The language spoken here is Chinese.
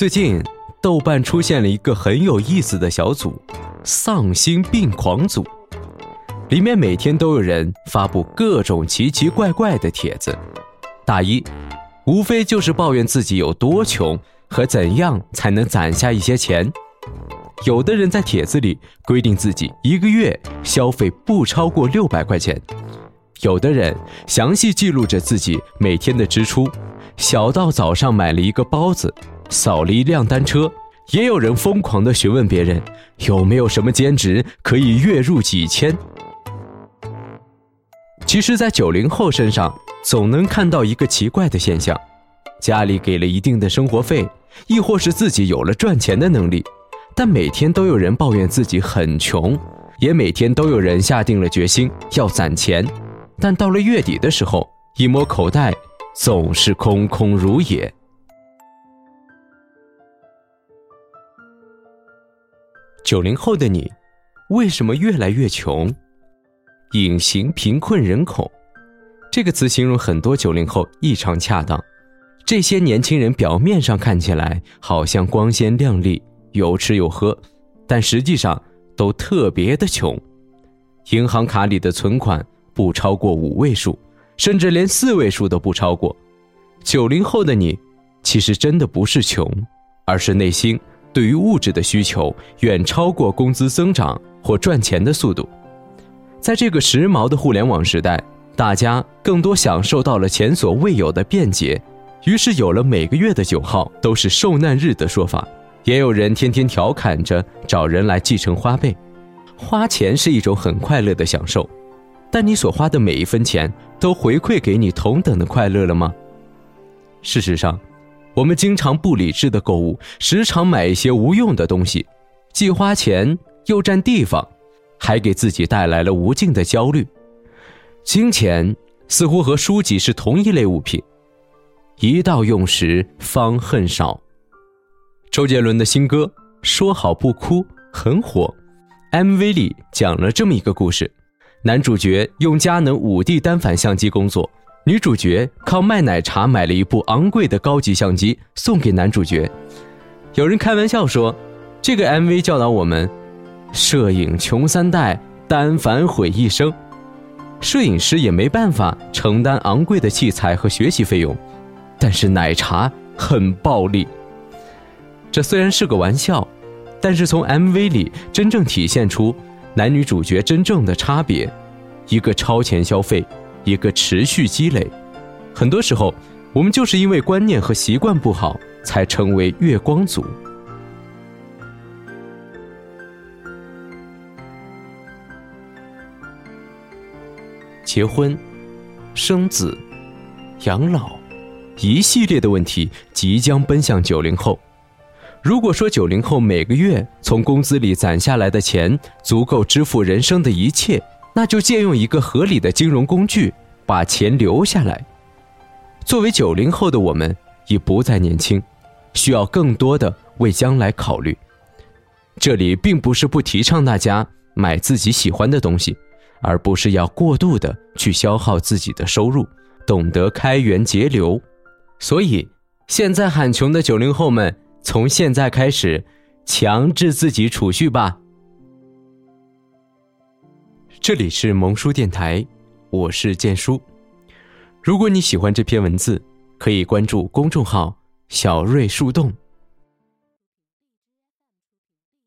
最近，豆瓣出现了一个很有意思的小组——丧心病狂组，里面每天都有人发布各种奇奇怪怪的帖子，大一，无非就是抱怨自己有多穷和怎样才能攒下一些钱。有的人在帖子里规定自己一个月消费不超过六百块钱，有的人详细记录着自己每天的支出，小到早上买了一个包子，扫了一辆单车，也有人疯狂地询问别人有没有什么兼职可以月入几千。其实，在九零后身上总能看到一个奇怪的现象：家里给了一定的生活费，亦或是自己有了赚钱的能力。但每天都有人抱怨自己很穷，也每天都有人下定了决心要攒钱，但到了月底的时候，一摸口袋，总是空空如也。九零后的你，为什么越来越穷？隐形贫困人口，这个词形容很多九零后异常恰当。这些年轻人表面上看起来好像光鲜亮丽。有吃有喝，但实际上都特别的穷，银行卡里的存款不超过五位数，甚至连四位数都不超过。九零后的你，其实真的不是穷，而是内心对于物质的需求远超过工资增长或赚钱的速度。在这个时髦的互联网时代，大家更多享受到了前所未有的便捷，于是有了每个月的九号都是受难日的说法。也有人天天调侃着找人来继承花呗，花钱是一种很快乐的享受，但你所花的每一分钱都回馈给你同等的快乐了吗？事实上，我们经常不理智的购物，时常买一些无用的东西，既花钱又占地方，还给自己带来了无尽的焦虑。金钱似乎和书籍是同一类物品，一到用时方恨少。周杰伦的新歌《说好不哭》很火，MV 里讲了这么一个故事：男主角用佳能五 D 单反相机工作，女主角靠卖奶茶买了一部昂贵的高级相机送给男主角。有人开玩笑说，这个 MV 教导我们：摄影穷三代，单反毁一生。摄影师也没办法承担昂贵的器材和学习费用，但是奶茶很暴利。这虽然是个玩笑，但是从 MV 里真正体现出男女主角真正的差别：一个超前消费，一个持续积累。很多时候，我们就是因为观念和习惯不好，才成为月光族。结婚、生子、养老，一系列的问题即将奔向九零后。如果说九零后每个月从工资里攒下来的钱足够支付人生的一切，那就借用一个合理的金融工具，把钱留下来。作为九零后的我们已不再年轻，需要更多的为将来考虑。这里并不是不提倡大家买自己喜欢的东西，而不是要过度的去消耗自己的收入，懂得开源节流。所以，现在喊穷的九零后们。从现在开始，强制自己储蓄吧。这里是萌叔电台，我是建叔。如果你喜欢这篇文字，可以关注公众号“小瑞树洞”。